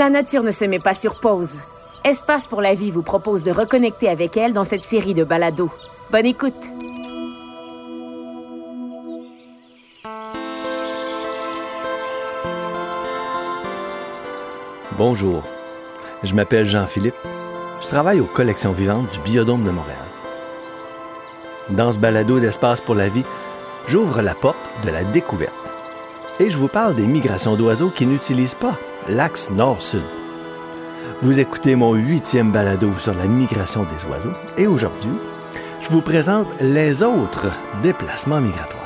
La nature ne se met pas sur pause. Espace pour la vie vous propose de reconnecter avec elle dans cette série de balados. Bonne écoute! Bonjour, je m'appelle Jean-Philippe. Je travaille aux collections vivantes du Biodôme de Montréal. Dans ce balado d'Espace pour la vie, j'ouvre la porte de la découverte. Et je vous parle des migrations d'oiseaux qui n'utilisent pas l'axe nord-sud. Vous écoutez mon huitième balado sur la migration des oiseaux et aujourd'hui, je vous présente les autres déplacements migratoires.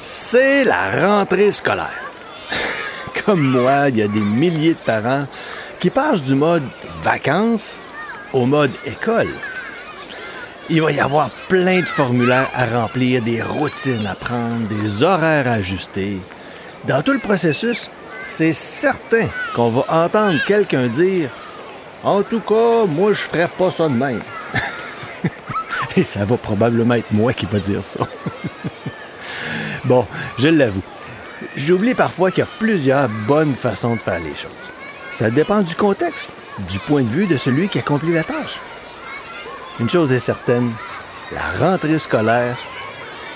C'est la rentrée scolaire. Comme moi, il y a des milliers de parents qui passent du mode vacances au mode école. Il va y avoir plein de formulaires à remplir, des routines à prendre, des horaires à ajuster. Dans tout le processus, c'est certain qu'on va entendre quelqu'un dire En tout cas, moi, je ferais pas ça de même. Et ça va probablement être moi qui va dire ça. bon, je l'avoue. J'oublie parfois qu'il y a plusieurs bonnes façons de faire les choses. Ça dépend du contexte, du point de vue de celui qui accomplit la tâche. Une chose est certaine, la rentrée scolaire,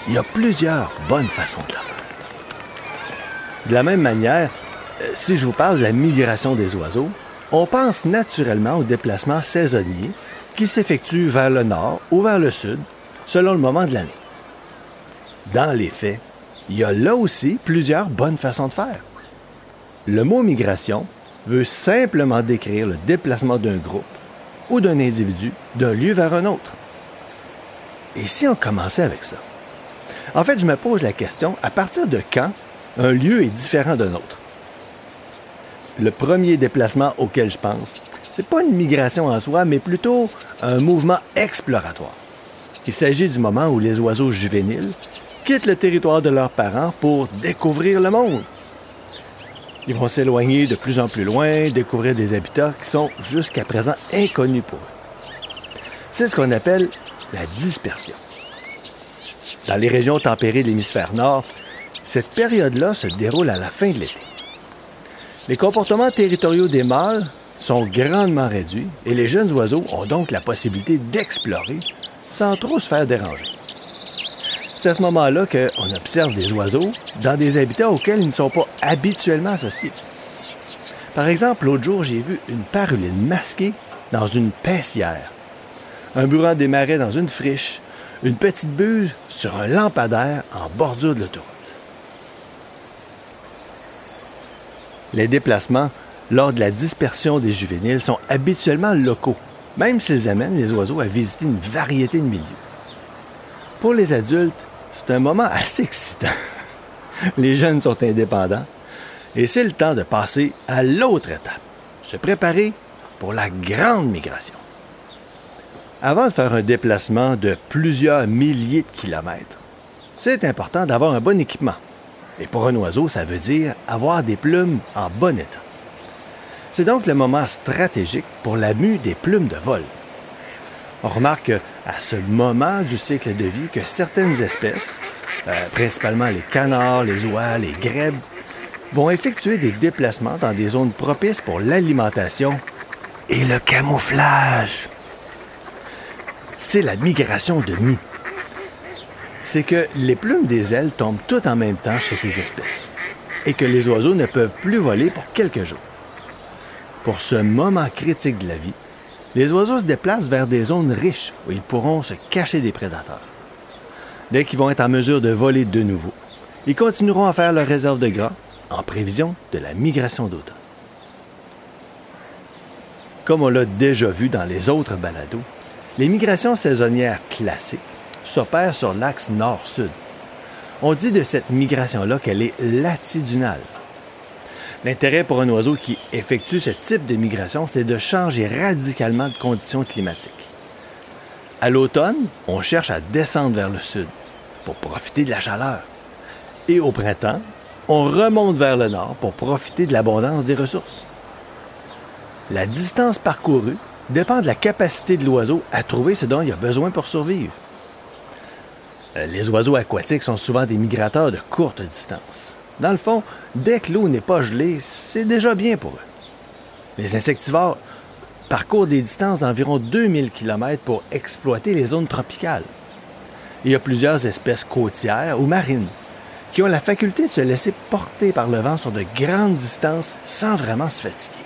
il y a plusieurs bonnes façons de la faire. De la même manière, euh, si je vous parle de la migration des oiseaux, on pense naturellement au déplacement saisonnier qui s'effectue vers le nord ou vers le sud, selon le moment de l'année. Dans les faits, il y a là aussi plusieurs bonnes façons de faire. Le mot migration veut simplement décrire le déplacement d'un groupe ou d'un individu d'un lieu vers un autre. Et si on commençait avec ça? En fait, je me pose la question, à partir de quand un lieu est différent d'un autre? Le premier déplacement auquel je pense, c'est pas une migration en soi, mais plutôt un mouvement exploratoire. Il s'agit du moment où les oiseaux juvéniles quittent le territoire de leurs parents pour découvrir le monde. Ils vont s'éloigner de plus en plus loin, découvrir des habitats qui sont jusqu'à présent inconnus pour eux. C'est ce qu'on appelle la dispersion. Dans les régions tempérées de l'hémisphère nord, cette période-là se déroule à la fin de l'été. Les comportements territoriaux des mâles sont grandement réduits et les jeunes oiseaux ont donc la possibilité d'explorer sans trop se faire déranger. C'est à ce moment-là qu'on observe des oiseaux dans des habitats auxquels ils ne sont pas habituellement associés. Par exemple, l'autre jour, j'ai vu une paruline masquée dans une paissière, un burin des marais dans une friche, une petite buse sur un lampadaire en bordure de l'autoroute. Les déplacements lors de la dispersion des juvéniles sont habituellement locaux, même s'ils amènent les oiseaux à visiter une variété de milieux. Pour les adultes, c'est un moment assez excitant. Les jeunes sont indépendants et c'est le temps de passer à l'autre étape, se préparer pour la grande migration. Avant de faire un déplacement de plusieurs milliers de kilomètres, c'est important d'avoir un bon équipement. Et pour un oiseau, ça veut dire avoir des plumes en bon état. C'est donc le moment stratégique pour la mue des plumes de vol. On remarque à ce moment du cycle de vie que certaines espèces, euh, principalement les canards, les oies, les grèbes, vont effectuer des déplacements dans des zones propices pour l'alimentation et le camouflage. C'est la migration de mue. C'est que les plumes des ailes tombent toutes en même temps chez ces espèces et que les oiseaux ne peuvent plus voler pour quelques jours. Pour ce moment critique de la vie, les oiseaux se déplacent vers des zones riches où ils pourront se cacher des prédateurs. Dès qu'ils vont être en mesure de voler de nouveau, ils continueront à faire leur réserve de gras en prévision de la migration d'automne. Comme on l'a déjà vu dans les autres balados, les migrations saisonnières classiques s'opèrent sur l'axe nord-sud. On dit de cette migration-là qu'elle est latitudinale, L'intérêt pour un oiseau qui effectue ce type de migration, c'est de changer radicalement de conditions climatiques. À l'automne, on cherche à descendre vers le sud pour profiter de la chaleur. Et au printemps, on remonte vers le nord pour profiter de l'abondance des ressources. La distance parcourue dépend de la capacité de l'oiseau à trouver ce dont il a besoin pour survivre. Euh, les oiseaux aquatiques sont souvent des migrateurs de courte distance. Dans le fond, dès que l'eau n'est pas gelée, c'est déjà bien pour eux. Les insectivores parcourent des distances d'environ 2000 km pour exploiter les zones tropicales. Il y a plusieurs espèces côtières ou marines qui ont la faculté de se laisser porter par le vent sur de grandes distances sans vraiment se fatiguer.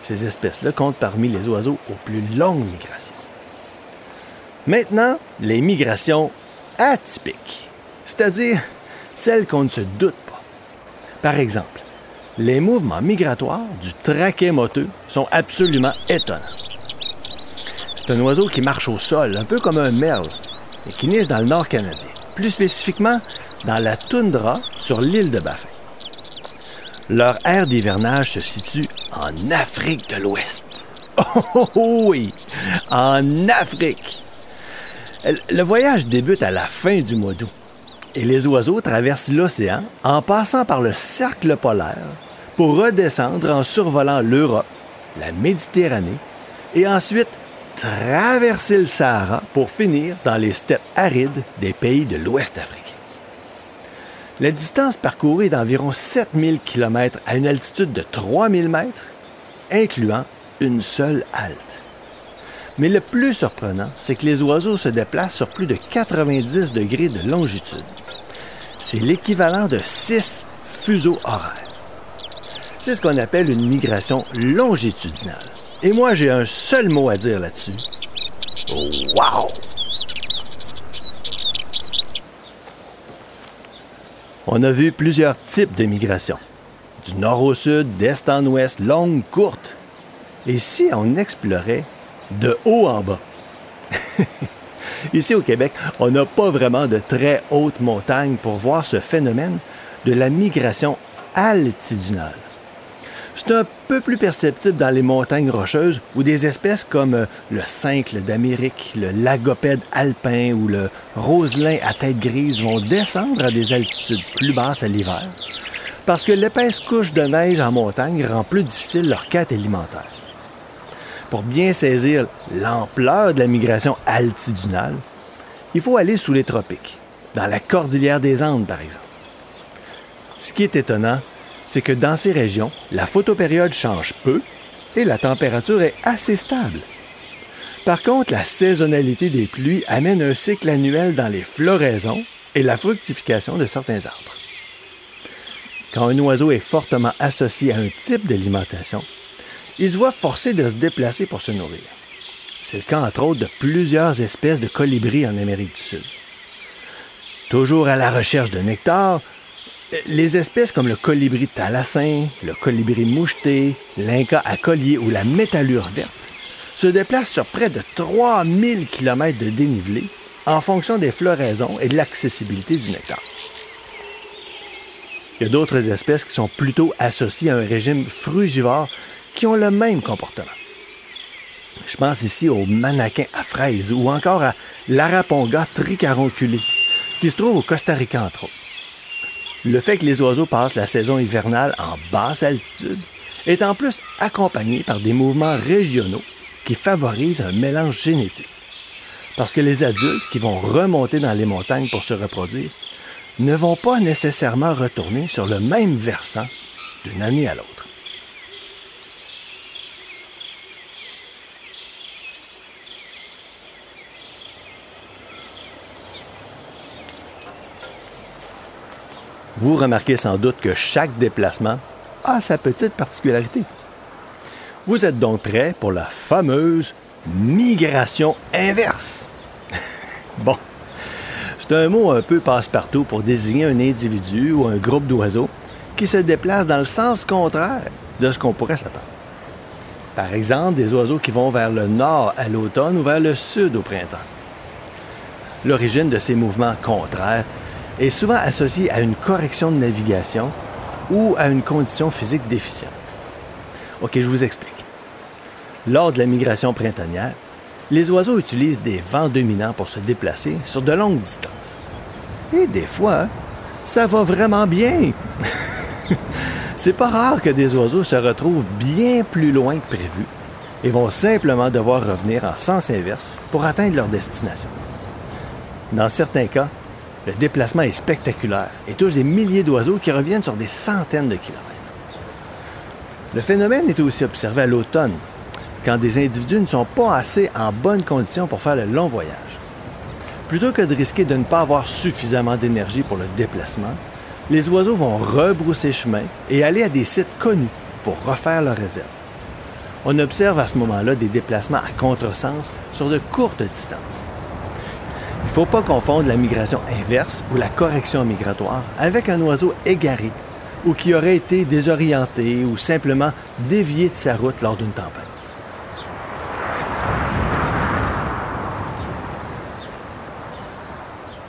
Ces espèces-là comptent parmi les oiseaux aux plus longues migrations. Maintenant, les migrations atypiques, c'est-à-dire celles qu'on ne se doute. Par exemple, les mouvements migratoires du traquet moteux sont absolument étonnants. C'est un oiseau qui marche au sol, un peu comme un merle, et qui niche dans le nord canadien, plus spécifiquement dans la toundra sur l'île de Baffin. Leur aire d'hivernage se situe en Afrique de l'Ouest. Oh, oui, en Afrique. Le voyage débute à la fin du mois d'août et les oiseaux traversent l'océan en passant par le cercle polaire pour redescendre en survolant l'Europe, la Méditerranée et ensuite traverser le Sahara pour finir dans les steppes arides des pays de l'Ouest africain. La distance parcourue est d'environ 7000 km à une altitude de 3000 mètres, incluant une seule halte. Mais le plus surprenant, c'est que les oiseaux se déplacent sur plus de 90 degrés de longitude. C'est l'équivalent de 6 fuseaux horaires. C'est ce qu'on appelle une migration longitudinale. Et moi, j'ai un seul mot à dire là-dessus. Wow! On a vu plusieurs types de migration. Du nord au sud, d'est en ouest, longues, courtes. Et si on explorait de haut en bas? Ici au Québec, on n'a pas vraiment de très hautes montagnes pour voir ce phénomène de la migration altitudinale. C'est un peu plus perceptible dans les montagnes rocheuses où des espèces comme euh, le cincle d'Amérique, le lagopède alpin ou le roselin à tête grise vont descendre à des altitudes plus basses à l'hiver parce que l'épaisse couche de neige en montagne rend plus difficile leur quête alimentaire. Pour bien saisir l'ampleur de la migration altitudinale, il faut aller sous les tropiques, dans la cordillère des Andes par exemple. Ce qui est étonnant, c'est que dans ces régions, la photopériode change peu et la température est assez stable. Par contre, la saisonnalité des pluies amène un cycle annuel dans les floraisons et la fructification de certains arbres. Quand un oiseau est fortement associé à un type d'alimentation, il se voit forcé de se déplacer pour se nourrir. C'est le cas entre autres de plusieurs espèces de colibris en Amérique du Sud. Toujours à la recherche de nectar, les espèces comme le colibri thalassin, le colibri moucheté, l'inca à collier ou la métallure verte se déplacent sur près de 3000 km de dénivelé en fonction des floraisons et de l'accessibilité du nectar. Il y a d'autres espèces qui sont plutôt associées à un régime frugivore qui ont le même comportement. Je pense ici au manaquin à fraises ou encore à l'araponga tricaronculé, qui se trouve au Costa Rica entre autres. Le fait que les oiseaux passent la saison hivernale en basse altitude est en plus accompagné par des mouvements régionaux qui favorisent un mélange génétique. Parce que les adultes qui vont remonter dans les montagnes pour se reproduire ne vont pas nécessairement retourner sur le même versant d'une année à l'autre. Vous remarquez sans doute que chaque déplacement a sa petite particularité. Vous êtes donc prêt pour la fameuse migration inverse? bon, c'est un mot un peu passe-partout pour désigner un individu ou un groupe d'oiseaux qui se déplacent dans le sens contraire de ce qu'on pourrait s'attendre. Par exemple, des oiseaux qui vont vers le nord à l'automne ou vers le sud au printemps. L'origine de ces mouvements contraires est souvent associé à une correction de navigation ou à une condition physique déficiente. OK, je vous explique. Lors de la migration printanière, les oiseaux utilisent des vents dominants pour se déplacer sur de longues distances. Et des fois, ça va vraiment bien. C'est pas rare que des oiseaux se retrouvent bien plus loin que prévu et vont simplement devoir revenir en sens inverse pour atteindre leur destination. Dans certains cas, le déplacement est spectaculaire et touche des milliers d'oiseaux qui reviennent sur des centaines de kilomètres. Le phénomène est aussi observé à l'automne, quand des individus ne sont pas assez en bonne condition pour faire le long voyage. Plutôt que de risquer de ne pas avoir suffisamment d'énergie pour le déplacement, les oiseaux vont rebrousser chemin et aller à des sites connus pour refaire leur réserve. On observe à ce moment-là des déplacements à contresens sur de courtes distances. Il ne faut pas confondre la migration inverse ou la correction migratoire avec un oiseau égaré ou qui aurait été désorienté ou simplement dévié de sa route lors d'une tempête.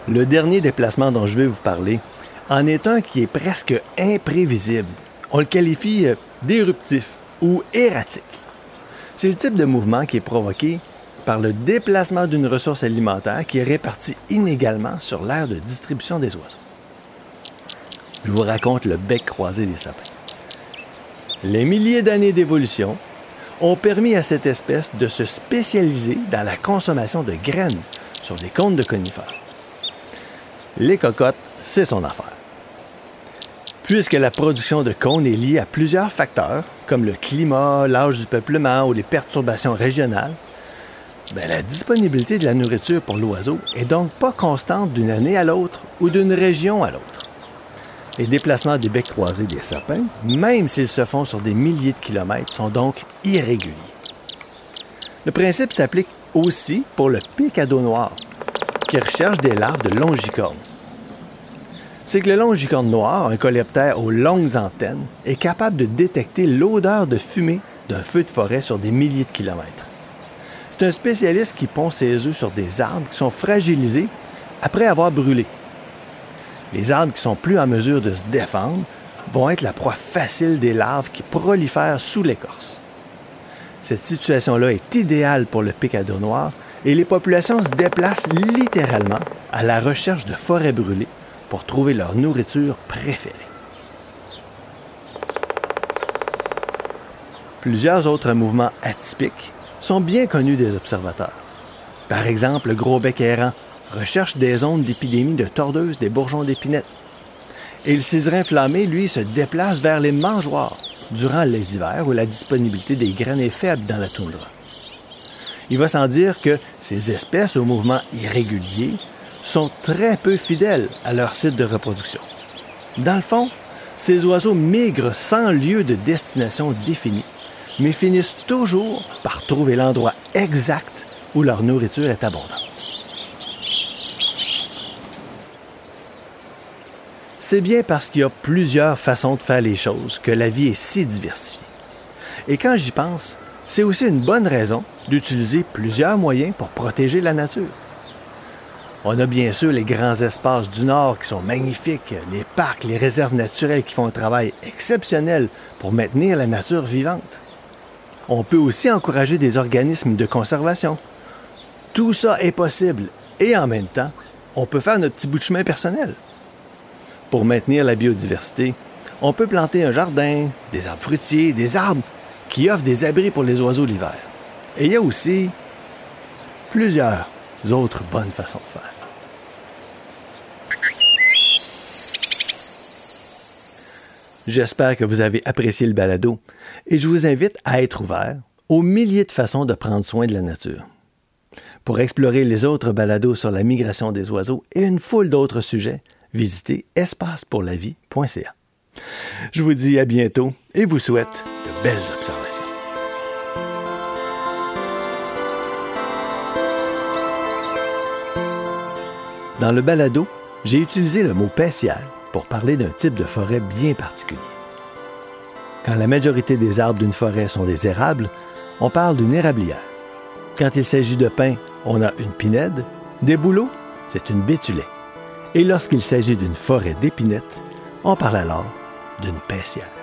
Le dernier déplacement dont je vais vous parler en est un qui est presque imprévisible. On le qualifie euh, d'éruptif ou erratique. C'est le type de mouvement qui est provoqué par le déplacement d'une ressource alimentaire qui est répartie inégalement sur l'aire de distribution des oiseaux. Je vous raconte le bec croisé des sapins. Les milliers d'années d'évolution ont permis à cette espèce de se spécialiser dans la consommation de graines sur des cônes de conifères. Les cocottes, c'est son affaire. Puisque la production de cônes est liée à plusieurs facteurs, comme le climat, l'âge du peuplement ou les perturbations régionales, ben, la disponibilité de la nourriture pour l'oiseau est donc pas constante d'une année à l'autre ou d'une région à l'autre. Les déplacements des becs croisés des sapins, même s'ils se font sur des milliers de kilomètres, sont donc irréguliers. Le principe s'applique aussi pour le pic à noir, qui recherche des larves de longicornes c'est que le longicorne noir, un coléoptère aux longues antennes, est capable de détecter l'odeur de fumée d'un feu de forêt sur des milliers de kilomètres. C'est un spécialiste qui pond ses œufs sur des arbres qui sont fragilisés après avoir brûlé. Les arbres qui sont plus en mesure de se défendre vont être la proie facile des larves qui prolifèrent sous l'écorce. Cette situation-là est idéale pour le picado noir et les populations se déplacent littéralement à la recherche de forêts brûlées pour trouver leur nourriture préférée. Plusieurs autres mouvements atypiques sont bien connus des observateurs. Par exemple, le gros bec errant recherche des zones d'épidémie de tordeuses des bourgeons d'épinette. Et le ciserin inflammé, lui, se déplace vers les mangeoires durant les hivers où la disponibilité des graines est faible dans la toundra. Il va sans dire que ces espèces aux mouvements irréguliers sont très peu fidèles à leur site de reproduction. Dans le fond, ces oiseaux migrent sans lieu de destination défini, mais finissent toujours par trouver l'endroit exact où leur nourriture est abondante. C'est bien parce qu'il y a plusieurs façons de faire les choses que la vie est si diversifiée. Et quand j'y pense, c'est aussi une bonne raison d'utiliser plusieurs moyens pour protéger la nature. On a bien sûr les grands espaces du Nord qui sont magnifiques, les parcs, les réserves naturelles qui font un travail exceptionnel pour maintenir la nature vivante. On peut aussi encourager des organismes de conservation. Tout ça est possible et en même temps, on peut faire notre petit bout de chemin personnel. Pour maintenir la biodiversité, on peut planter un jardin, des arbres fruitiers, des arbres qui offrent des abris pour les oiseaux l'hiver. Et il y a aussi plusieurs autres bonnes façons de faire. J'espère que vous avez apprécié le balado et je vous invite à être ouvert aux milliers de façons de prendre soin de la nature. Pour explorer les autres balados sur la migration des oiseaux et une foule d'autres sujets, visitez espacepourlavie.ca. Je vous dis à bientôt et vous souhaite de belles observations. Dans le balado, j'ai utilisé le mot paissière pour parler d'un type de forêt bien particulier. Quand la majorité des arbres d'une forêt sont des érables, on parle d'une érablière. Quand il s'agit de pins, on a une pinède. Des bouleaux, c'est une bétulée. Et lorsqu'il s'agit d'une forêt d'épinettes, on parle alors d'une paissière.